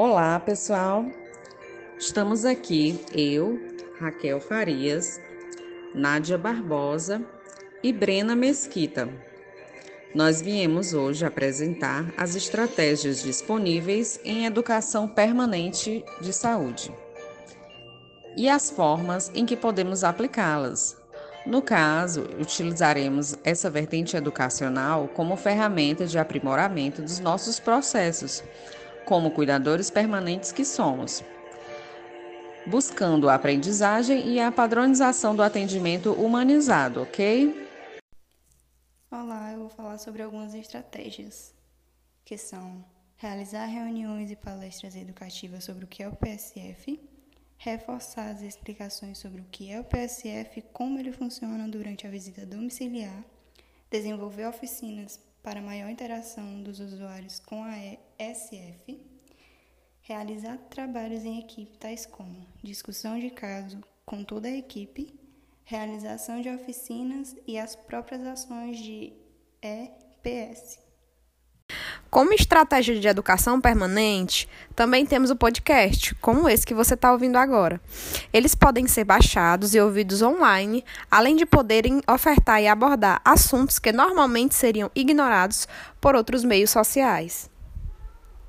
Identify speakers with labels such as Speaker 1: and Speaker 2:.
Speaker 1: Olá, pessoal. Estamos aqui, eu, Raquel Farias, Nádia Barbosa e Brena Mesquita. Nós viemos hoje apresentar as estratégias disponíveis em educação permanente de saúde e as formas em que podemos aplicá-las. No caso, utilizaremos essa vertente educacional como ferramenta de aprimoramento dos nossos processos, como cuidadores permanentes que somos, buscando a aprendizagem e a padronização do atendimento humanizado, ok?
Speaker 2: Olá, eu vou falar sobre algumas estratégias, que são realizar reuniões e palestras educativas sobre o que é o PSF, reforçar as explicações sobre o que é o PSF e como ele funciona durante a visita domiciliar, desenvolver oficinas para maior interação dos usuários com a SF, realizar trabalhos em equipe tais como discussão de caso com toda a equipe, realização de oficinas e as próprias ações de EPS.
Speaker 3: Como estratégia de educação permanente, também temos o podcast, como esse que você está ouvindo agora. Eles podem ser baixados e ouvidos online, além de poderem ofertar e abordar assuntos que normalmente seriam ignorados por outros meios sociais.